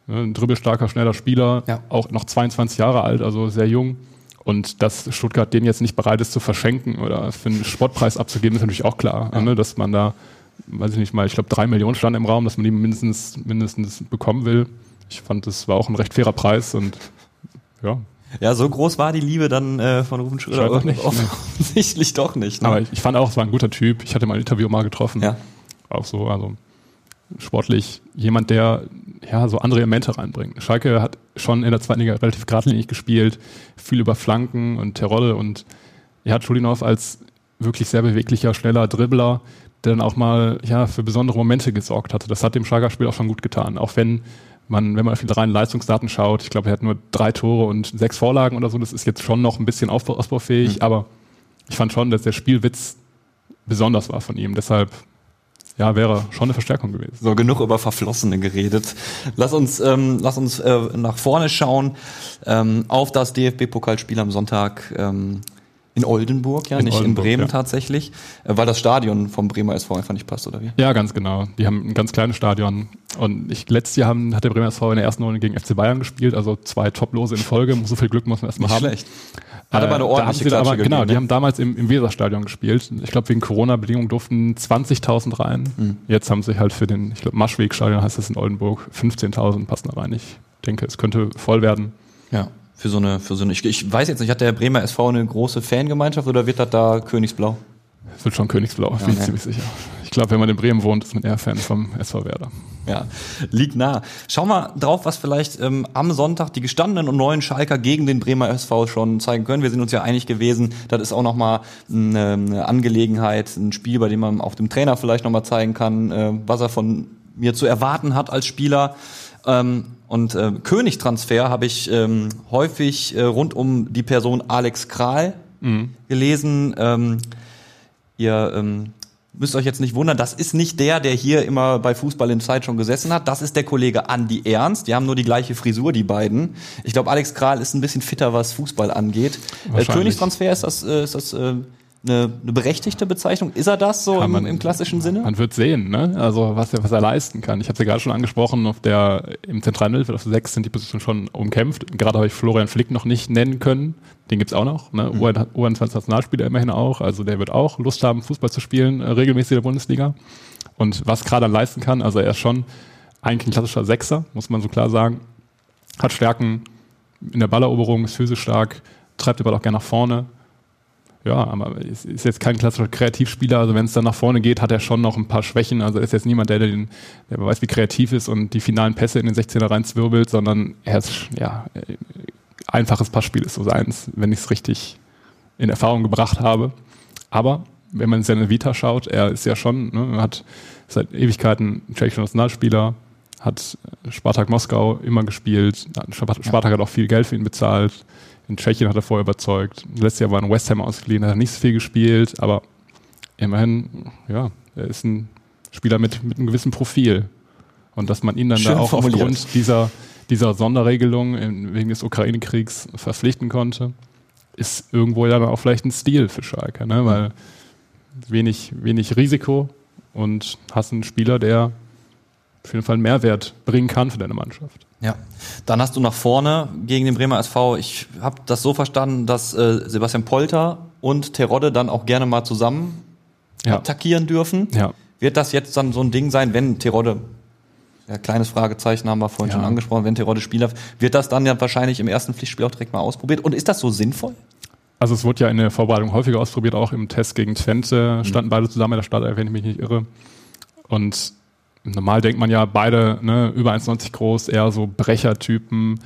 Ein dribbelstarker, schneller Spieler, ja. auch noch 22 Jahre alt, also sehr jung. Und dass Stuttgart den jetzt nicht bereit ist zu verschenken oder für einen Sportpreis abzugeben, ist natürlich auch klar. Ja. Ne? Dass man da, weiß ich nicht mal, ich glaube drei Millionen stand im Raum, dass man die mindestens, mindestens bekommen will. Ich fand, das war auch ein recht fairer Preis und ja, ja, so groß war die Liebe dann äh, von Rufen Schröder doch nicht, (laughs) offensichtlich doch nicht. Ne? Aber ich, ich, fand auch, es war ein guter Typ. Ich hatte mal ein Interview mal getroffen. Ja. Auch so, also sportlich jemand, der ja so andere Elemente reinbringt. Schalke hat schon in der zweiten Liga relativ geradlinig gespielt, viel über Flanken und Terodde und er hat Schulinov als wirklich sehr beweglicher, schneller Dribbler, der dann auch mal ja für besondere Momente gesorgt hatte. Das hat dem Schalker Spiel auch schon gut getan, auch wenn man, wenn man auf die reinen Leistungsdaten schaut, ich glaube, er hat nur drei Tore und sechs Vorlagen oder so, das ist jetzt schon noch ein bisschen ausbaufähig, mhm. aber ich fand schon, dass der Spielwitz besonders war von ihm. Deshalb ja, wäre schon eine Verstärkung gewesen. So, genug über Verflossene geredet. Lass uns, ähm, lass uns äh, nach vorne schauen ähm, auf das DFB-Pokalspiel am Sonntag. Ähm, in Oldenburg, ja, in nicht Oldenburg, in Bremen ja. tatsächlich, äh, weil das Stadion vom Bremer SV einfach nicht passt, oder wie? Ja, ganz genau. Die haben ein ganz kleines Stadion. Und ich, letztes Jahr haben, hat der Bremer SV in der ersten Runde gegen FC Bayern gespielt, also zwei Toplose in Folge. (laughs) So viel Glück muss man erstmal haben. Schlecht. Hat aber eine äh, ordentliche da aber, Genau, die ne? haben damals im, im Weserstadion gespielt. Ich glaube, wegen Corona-Bedingungen durften 20.000 rein. Mhm. Jetzt haben sie halt für den, ich glaube, Maschwegstadion heißt das in Oldenburg, 15.000 passen da rein. Ich denke, es könnte voll werden. Ja für so eine, für so eine, ich, ich weiß jetzt nicht, hat der Bremer SV eine große Fangemeinschaft oder wird das da Königsblau? Es wird schon Königsblau, ja, bin ich ziemlich sicher. Ich glaube, wenn man in Bremen wohnt, ist man eher Fan vom SV Werder. Ja, liegt nah. Schauen wir drauf, was vielleicht ähm, am Sonntag die gestandenen und neuen Schalker gegen den Bremer SV schon zeigen können. Wir sind uns ja einig gewesen, das ist auch nochmal eine, eine Angelegenheit, ein Spiel, bei dem man auch dem Trainer vielleicht nochmal zeigen kann, äh, was er von mir zu erwarten hat als Spieler. Ähm, und äh, Königtransfer habe ich ähm, häufig äh, rund um die Person Alex Kral mhm. gelesen. Ähm, ihr ähm, müsst euch jetzt nicht wundern, das ist nicht der, der hier immer bei Fußball in Zeit schon gesessen hat. Das ist der Kollege Andi Ernst. Die haben nur die gleiche Frisur, die beiden. Ich glaube, Alex Kral ist ein bisschen fitter, was Fußball angeht. Äh, Königstransfer ist das, äh, ist das äh, eine, eine berechtigte Bezeichnung? Ist er das so im, man- im klassischen Sinne? Man wird sehen, ne? Also was er, was er leisten kann. Ich habe es ja gerade schon angesprochen, auf der im zentralen Mittelfeld auf der 6 sind die Positionen schon umkämpft. Gerade habe ich Florian Flick noch nicht nennen können. Den gibt's auch noch. Ne? U21-Nationalspieler immerhin auch. Also der wird auch Lust haben, Fußball zu spielen, äh, regelmäßig in der Bundesliga. Und was gerade leisten kann, also er ist schon eigentlich ein klassischer Sechser, muss man so klar sagen. Hat Stärken in der Balleroberung, ist physisch stark, treibt den Ball auch gerne nach vorne. Ja, aber ist, ist jetzt kein klassischer Kreativspieler. Also wenn es dann nach vorne geht, hat er schon noch ein paar Schwächen. Also er ist jetzt niemand, der, den, der weiß, wie kreativ ist und die finalen Pässe in den 16er reinzwirbelt, sondern er ist, ja, äh, einfaches Passspiel ist so seins, wenn ich es richtig in Erfahrung gebracht habe. Aber wenn man in seine Vita schaut, er ist ja schon, ne, hat seit Ewigkeiten tschechischer Nationalspieler, hat Spartak Moskau immer gespielt, Spartak Spartak hat auch viel Geld für ihn bezahlt. In Tschechien hat er vorher überzeugt. Letztes Jahr war in West Ham ausgeliehen, hat er nicht so viel gespielt, aber immerhin, ja, er ist ein Spieler mit, mit einem gewissen Profil. Und dass man ihn dann Schön da auch formuliert. aufgrund dieser, dieser Sonderregelung in, wegen des Ukraine-Kriegs verpflichten konnte, ist irgendwo ja dann auch vielleicht ein Stil für Schalke, ne? weil wenig, wenig Risiko und hast einen Spieler, der auf jeden Fall einen Mehrwert bringen kann für deine Mannschaft. Ja. Dann hast du nach vorne gegen den Bremer SV, ich habe das so verstanden, dass äh, Sebastian Polter und Terodde dann auch gerne mal zusammen Ja. attackieren dürfen. Ja. Wird das jetzt dann so ein Ding sein, wenn Terodde, ja, kleines Fragezeichen haben wir vorhin Ja. schon angesprochen, wenn Terodde Spieler, wird das dann ja wahrscheinlich im ersten Pflichtspiel auch direkt mal ausprobiert? Und ist das so sinnvoll? Also es wurde ja in der Vorbereitung häufiger ausprobiert, auch im Test gegen Twente standen beide zusammen in der Startelf, wenn ich mich nicht irre. Und normal denkt man ja beide ne, über 1,90 groß, eher so Brechertypen.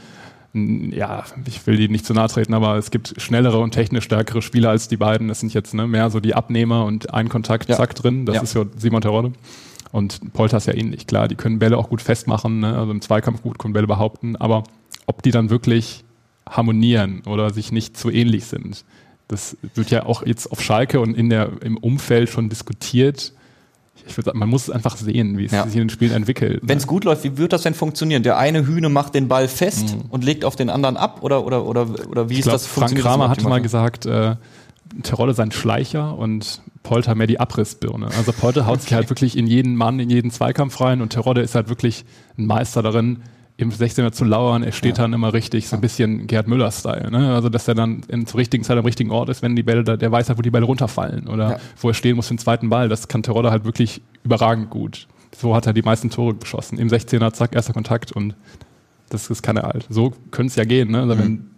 Ja, ich will die nicht zu nahe treten, aber es gibt schnellere und technisch stärkere Spieler als die beiden. Das sind jetzt ne, mehr so die Abnehmer und ein Kontakt, Ja. zack, drin. Das Ja. ist ja Simon Terodde. Und Polter ist ja ähnlich, klar. Die können Bälle auch gut festmachen, ne? also im Zweikampf gut können Bälle behaupten. Aber ob die dann wirklich harmonieren oder sich nicht zu ähnlich sind, das wird ja auch jetzt auf Schalke und in der, im Umfeld schon diskutiert. Ich würde sagen, man muss es einfach sehen, wie es Ja. sich in den Spielen entwickelt. Wenn es gut läuft, wie wird das denn funktionieren? Der eine Hühne macht den Ball fest und legt auf den anderen ab oder oder oder oder wie ich ist glaube, das Frank Kramer hatte mal gesagt, äh, Terodde sein Schleicher und Polter mehr die Abrissbirne. Also Polter haut sich halt wirklich in jeden Mann, in jeden Zweikampf rein und Terodde ist halt wirklich ein Meister darin, im 16er zu lauern. Er steht dann immer richtig, so ein bisschen Gerd Müller-Style. Ne? Also, dass er dann in, zur richtigen Zeit am richtigen Ort ist, wenn die Bälle, da, der weiß halt, wo die Bälle runterfallen oder Ja. wo er stehen muss für den zweiten Ball. Das kann Terodde halt wirklich überragend gut. So hat er die meisten Tore geschossen. Im 16er, zack, erster Kontakt und das, das kann er halt. So könnte es ja gehen. Ne? Also, wenn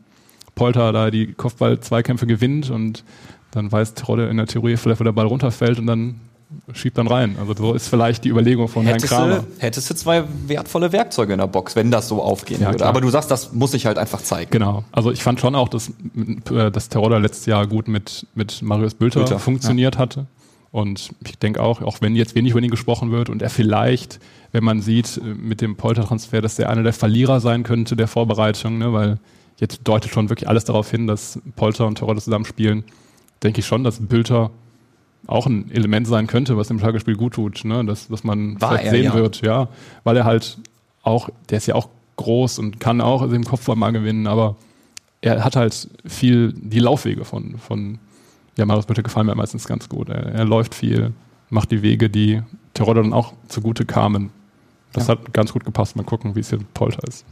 Polter da die Kopfball-Zweikämpfe gewinnt und dann weiß Terodde in der Theorie vielleicht, wo der Ball runterfällt und dann schiebt dann rein. Also so ist vielleicht die Überlegung von Herrn Hättest Kramer. du, hättest du zwei wertvolle Werkzeuge in der Box, wenn das so aufgehen Ja, würde. klar. Aber du sagst, das muss ich halt einfach zeigen. Genau. Also ich fand schon auch, dass, äh, dass Terodde letztes Jahr gut mit, mit Marius Bülter, Bülter, funktioniert hatte. Und ich denke auch, auch wenn jetzt wenig über ihn gesprochen wird und er vielleicht, wenn man sieht, äh, mit dem Polter-Transfer, dass er einer der Verlierer sein könnte der Vorbereitung, ne, weil jetzt deutet schon wirklich alles darauf hin, dass Polter und Terodde zusammen spielen, denke ich schon, dass Bülter auch ein Element sein könnte, was dem Schlagerspiel gut tut, ne? dass, dass man War vielleicht er, sehen ja. wird, ja, weil er halt auch, der ist ja auch groß und kann auch im Kopfball mal gewinnen, aber er hat halt viel die Laufwege von, von ja, Marius Bülter gefallen mir meistens ganz gut. Er, er läuft viel, macht die Wege, die Terodde dann auch zugute kamen. Das hat ganz gut gepasst. Mal gucken, wie es hier mit Polter ist.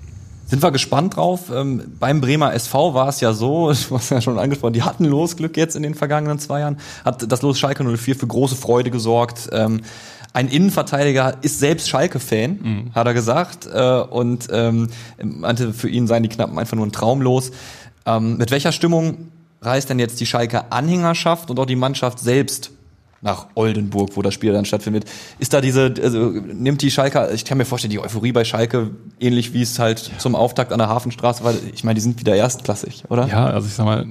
Sind wir gespannt drauf. Ähm, beim Bremer SV war es ja so, (laughs) du hast ja schon angesprochen, die hatten Losglück jetzt in den vergangenen zwei Jahren, hat das Los Schalke 04 für große Freude gesorgt. Ähm, ein Innenverteidiger ist selbst Schalke-Fan, hat er gesagt, äh, und ähm, meinte, für ihn seien die Knappen einfach nur ein Traum los. Ähm, mit welcher Stimmung reist denn jetzt die Schalke-Anhängerschaft und auch die Mannschaft selbst nach Oldenburg, wo das Spiel dann stattfindet. Ist da diese, also nimmt die Schalke, ich kann mir vorstellen, die Euphorie bei Schalke, ähnlich wie es halt zum Auftakt an der Hafenstraße war, ich meine, die sind wieder erstklassig, oder? Ja, also ich sag mal,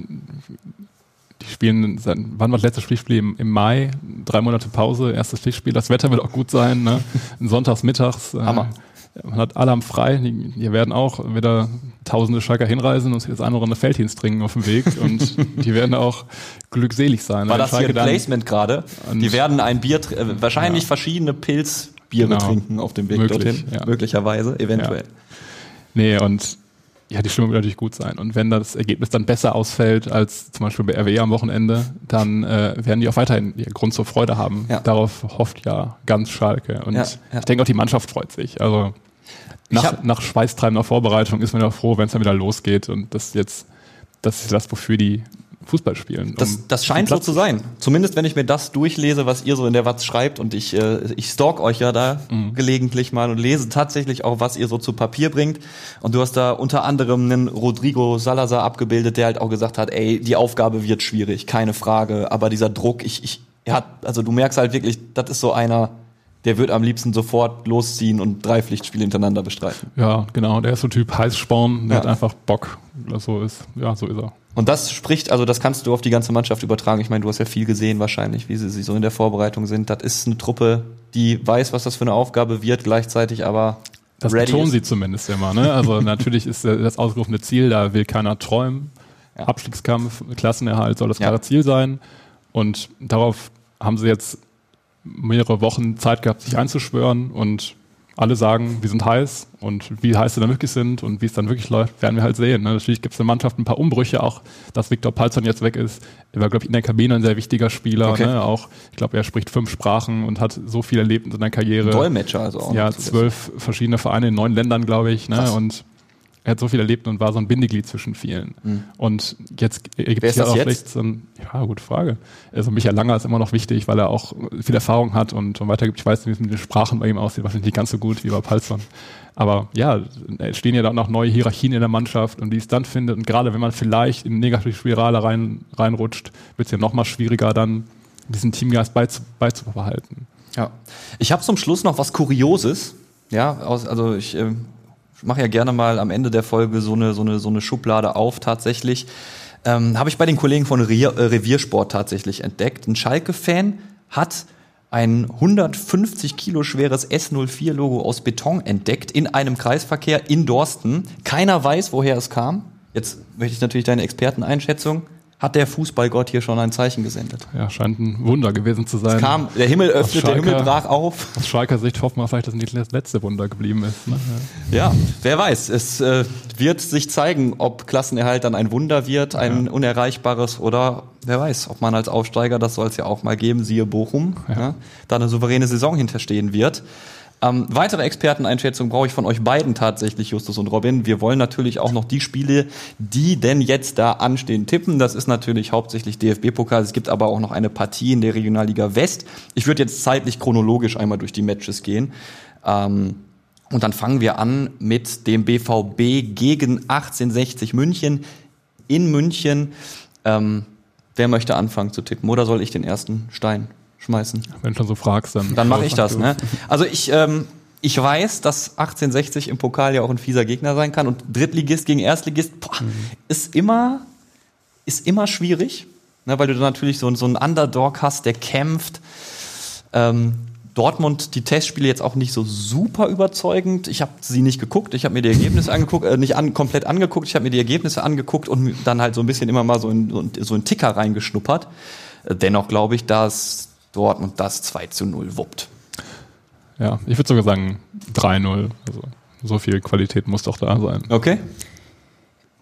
die spielen, seit- wann war das letzte Pflichtspiel? Im, Im Mai, drei Monate Pause, erstes Pflichtspiel. Das Wetter wird auch gut sein, ne? (laughs) Sonntags mittags. äh, Hammer. Man hat alle am frei. Hier werden auch wieder tausende Schalker hinreisen und das eine oder andere Felddienst trinken auf dem Weg. Und (laughs) die werden auch glückselig sein. War das hier Schalke ein dann- Placement gerade? Die werden ein Bier, äh, wahrscheinlich Ja. verschiedene Pilzbiere Genau. trinken auf dem Weg Möglich, dorthin. ja. Möglicherweise, eventuell. Nee, und ja, die Stimmung wird natürlich gut sein. Und wenn das Ergebnis dann besser ausfällt als zum Beispiel bei RWE am Wochenende, dann äh, werden die auch weiterhin Grund zur Freude haben. Ja. Darauf hofft ja ganz Schalke. Und Ja, ja. ich denke auch, die Mannschaft freut sich. Also nach, nach schweißtreibender Vorbereitung ist man ja froh, wenn es dann wieder losgeht. Und das jetzt, das ist das, wofür die Fußball spielen. Das, um das scheint den so zu sein. Zumindest wenn ich mir das durchlese, was ihr so in der Watz schreibt und ich, äh, ich stalk euch ja da Mhm. gelegentlich mal und lese tatsächlich auch, was ihr so zu Papier bringt. Und du hast da unter anderem einen Rodrigo Salazar abgebildet, der halt auch gesagt hat, ey, die Aufgabe wird schwierig, keine Frage, aber dieser Druck, ich, ich, hat, also du merkst halt wirklich, das ist so einer, der wird am liebsten sofort losziehen und drei Pflichtspiele hintereinander bestreiten. Ja, genau. Der ist so Typ Heißsporn, der Ja. hat einfach Bock. So ist, ja, so ist er. Und das spricht, also das kannst du auf die ganze Mannschaft übertragen. Ich meine, du hast ja viel gesehen wahrscheinlich, wie sie, sie so in der Vorbereitung sind. Das ist eine Truppe, die weiß, was das für eine Aufgabe wird, gleichzeitig aber Das ready betonen sie zumindest immer. Ne? Also (laughs) natürlich ist das ausgerufene Ziel, da will keiner träumen. Ja. Abstiegskampf, Klassenerhalt soll das Ja. klare Ziel sein. Und darauf haben sie jetzt mehrere Wochen Zeit gehabt, sich einzuschwören und alle sagen, wir sind heiß und wie heiß sie dann wirklich sind und wie es dann wirklich läuft, werden wir halt sehen. Ne? Natürlich gibt es in der Mannschaft ein paar Umbrüche, auch dass Viktor Palzern jetzt weg ist. Er war, glaube ich, in der Kabine ein sehr wichtiger Spieler. Okay. Ne? Auch, ich glaube, er spricht fünf Sprachen und hat so viel erlebt in seiner Karriere. Dolmetscher also auch. Ja, zwölf verschiedene Vereine in neun Ländern, glaube ich. Ne? Und er hat so viel erlebt und war so ein Bindeglied zwischen vielen. Und jetzt Mhm. Ist sich ja auch jetzt? vielleicht so ein, ja, gute Frage. Also Michael Langer ist immer noch wichtig, weil er auch viel Erfahrung hat und, und weitergibt. Ich weiß nicht, wie es mit den Sprachen bei ihm aussieht, wahrscheinlich nicht ganz so gut wie bei Palzern. Aber ja, es stehen ja dann auch neue Hierarchien in der Mannschaft und wie es dann findet. Und gerade wenn man vielleicht in eine negative Spirale rein, reinrutscht, wird es ja noch mal schwieriger, dann diesen Teamgeist beizu, beizubehalten. Ja. Ich habe zum Schluss noch was Kurioses. Ja, aus, also ich äh, mache ja gerne mal am Ende der Folge so eine, so eine, so eine Schublade auf tatsächlich. Ähm, habe ich bei den Kollegen von Revier, äh, Reviersport tatsächlich entdeckt. Ein Schalke-Fan hat ein 150 Kilo schweres S04-Logo aus Beton entdeckt in einem Kreisverkehr in Dorsten. Keiner weiß, woher es kam. Jetzt möchte ich natürlich deine Experteneinschätzung. Hat der Fußballgott hier schon ein Zeichen gesendet? Ja, scheint ein Wunder gewesen zu sein. kam, der Himmel öffnet, der Schalke- Himmel brach auf. Aus Schalker Sicht hoffen wir vielleicht, dass nicht das letzte Wunder geblieben ist. Ne? Ja, wer weiß. Es äh, wird sich zeigen, ob Klassenerhalt dann ein Wunder wird, ein unerreichbares oder wer weiß, ob man als Aufsteiger, das soll es ja auch mal geben, siehe Bochum, ja. da eine souveräne Saison hinterstehen wird. Ähm, weitere Experteneinschätzung brauche ich von euch beiden tatsächlich, Justus und Robin. Wir wollen natürlich auch noch die Spiele, die denn jetzt da anstehen, tippen. Das ist natürlich hauptsächlich DFB-Pokal. Es gibt aber auch noch eine Partie in der Regionalliga West. Ich würde jetzt zeitlich chronologisch einmal durch die Matches gehen. Ähm, und dann fangen wir an mit dem BVB gegen 1860 München in München. Ähm, wer möchte anfangen zu tippen? Oder soll ich den ersten Stein schmeißen? Wenn du schon so fragst, dann. Dann mache ich das. Ne? Also ich, ähm, ich weiß, dass 1860 im Pokal ja auch ein fieser Gegner sein kann und Drittligist gegen Erstligist boah, ist immer ist immer schwierig, ne, weil du dann natürlich so, so einen Underdog hast, der kämpft. Ähm, Dortmund die Testspiele jetzt auch nicht so super überzeugend. Ich habe sie nicht geguckt, ich habe mir die Ergebnisse angeguckt, äh, nicht an, komplett angeguckt, ich habe mir die Ergebnisse angeguckt und dann halt so ein bisschen immer mal so in, so in Ticker reingeschnuppert. Äh, Dennoch glaube ich, dass Dortmund das 2 zu 0 wuppt. Ja, ich würde sogar sagen 3-0. Also so viel Qualität muss doch da sein. Okay?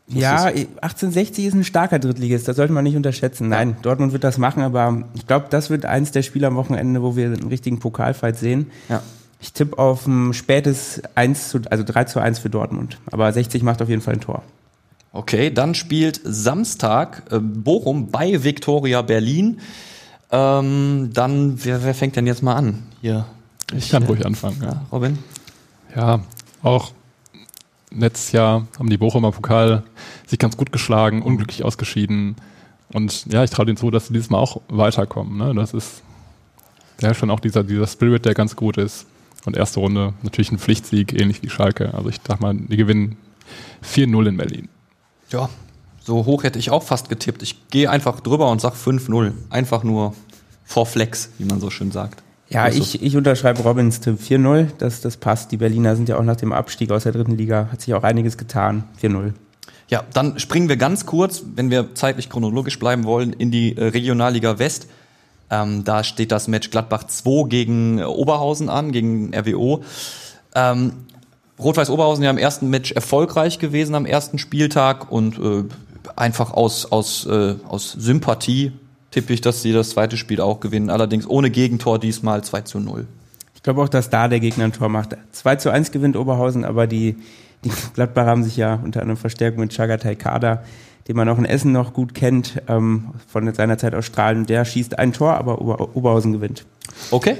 Ja, 1860 ist ein starker Drittligist, das sollte man nicht unterschätzen. Nein, Dortmund wird das machen, aber ich glaube, das wird eins der Spiele am Wochenende, wo wir einen richtigen Pokalfight sehen. Ja. Ich tippe auf ein spätes 1 zu, also 3 zu 1 für Dortmund. Aber 60 macht auf jeden Fall ein Tor. Okay, dann spielt Samstag äh, Bochum bei Viktoria Berlin. Ähm, dann, wer, wer fängt denn jetzt mal an? Hier. Ich kann äh, ruhig anfangen. Ja, Robin? Ja, auch letztes Jahr haben die Bochumer Pokal sich ganz gut geschlagen, unglücklich ausgeschieden. Und ja, ich traue denen zu, dass sie dieses Mal auch weiterkommen. Ne? Das ist ja schon auch dieser, dieser Spirit, der ganz gut ist. Und erste Runde natürlich ein Pflichtsieg, ähnlich wie Schalke. Also ich dachte mal, die gewinnen 4-0 in Berlin. Ja, so hoch hätte ich auch fast getippt. Ich gehe einfach drüber und sag 5-0. Einfach nur vor Flex, wie man so schön sagt. Ja, ich, ich unterschreibe Robins Tipp 4-0, das, das passt. Die Berliner sind ja auch nach dem Abstieg aus der dritten Liga, hat sich auch einiges getan. 4-0. Ja, dann springen wir ganz kurz, wenn wir zeitlich chronologisch bleiben wollen, in die äh, Regionalliga West. Ähm, da steht das Match Gladbach 2 gegen äh, Oberhausen an, gegen RWO. Ähm, Rot-Weiß Oberhausen ja im ersten Match erfolgreich gewesen am ersten Spieltag und äh, einfach aus, aus, äh, aus Sympathie tippe ich, dass sie das zweite Spiel auch gewinnen. Allerdings ohne Gegentor diesmal 2 zu 0. Ich glaube auch, dass da der Gegner ein Tor macht. 2 zu 1 gewinnt Oberhausen, aber die, die Gladbacher haben sich ja unter anderem verstärkt mit Chagatai Kader, den man auch in Essen noch gut kennt, ähm, von seiner Zeit aus Strahlen. Der schießt ein Tor, aber Ober Oberhausen gewinnt. Okay.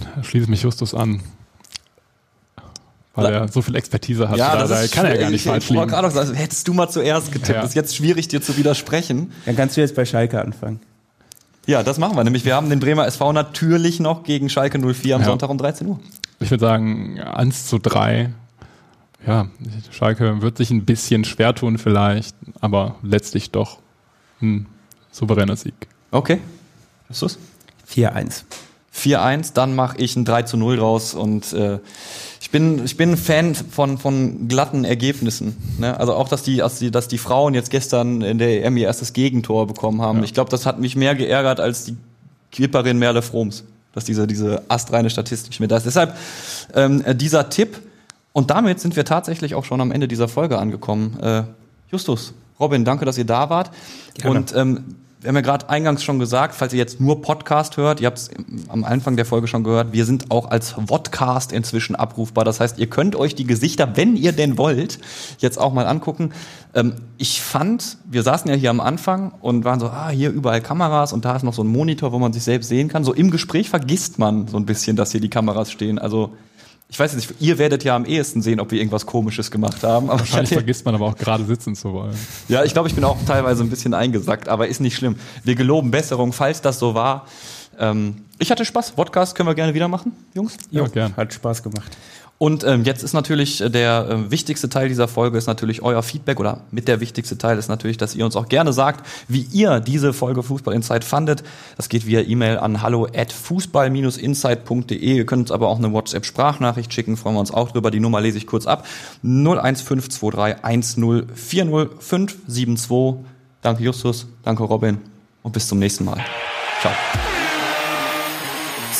Da schließe mich Justus an. Weil er so viel Expertise hat. Ja, da, das da ist kann er gar nicht falsch Ich liegen. gerade auch sagen, hättest du mal zuerst getippt. Ja. Ist jetzt schwierig, dir zu widersprechen. Dann kannst du jetzt bei Schalke anfangen. Ja, das machen wir nämlich. Wir haben den Bremer SV natürlich noch gegen Schalke 04 am Ja. Sonntag um 13 Uhr. Ich würde sagen, 1 zu 3. Ja, Schalke wird sich ein bisschen schwer tun vielleicht, aber letztlich doch ein souveräner Sieg. Okay. Justus? 4-1. 4-1, dann mache ich ein 3 zu 0 raus und äh, bin ich bin ein Fan von von glatten Ergebnissen. Ne? Also auch dass die, dass die dass die Frauen jetzt gestern in der EM ihr erstes Gegentor bekommen haben. Ja. Ich glaube, das hat mich mehr geärgert als die Kipperin Merle Froms, dass diese diese astreine Statistik mehr da ist. Deshalb ähm, äh, dieser Tipp und damit sind wir tatsächlich auch schon am Ende dieser Folge angekommen. Äh, Justus, Robin, danke, dass ihr da wart. Gerne. Und ähm, wir haben ja gerade eingangs schon gesagt, falls ihr jetzt nur Podcast hört, ihr habt es am Anfang der Folge schon gehört, wir sind auch als Vodcast inzwischen abrufbar. Das heißt, ihr könnt euch die Gesichter, wenn ihr denn wollt, jetzt auch mal angucken. Ähm, ich fand, wir saßen ja hier am Anfang und waren so, ah, hier überall Kameras und da ist noch so ein Monitor, wo man sich selbst sehen kann. So im Gespräch vergisst man so ein bisschen, dass hier die Kameras stehen. Also ich weiß jetzt nicht, ihr werdet ja am ehesten sehen, ob wir irgendwas Komisches gemacht haben. Aber ich Wahrscheinlich hatte- (laughs) vergisst man aber auch gerade sitzen zu wollen. ja, ich glaube, ich bin auch teilweise ein bisschen eingesackt, aber ist nicht schlimm. Wir geloben Besserung, falls das so war. Ähm, ich hatte Spaß. Podcast können wir gerne wieder machen, Jungs. Ja, gern. Hat Spaß gemacht. Und ähm, jetzt ist natürlich äh, der äh, wichtigste Teil dieser Folge ist natürlich euer Feedback oder mit der wichtigste Teil ist natürlich, dass ihr uns auch gerne sagt, wie ihr diese Folge Fußball Insight fandet. Das geht via E-Mail an hallo at fußball-insight.de. Ihr könnt uns aber auch eine WhatsApp Sprachnachricht schicken, freuen wir uns auch drüber. Die Nummer lese ich kurz ab. 01523 1040572. Danke Justus, danke Robin und bis zum nächsten Mal. Ciao.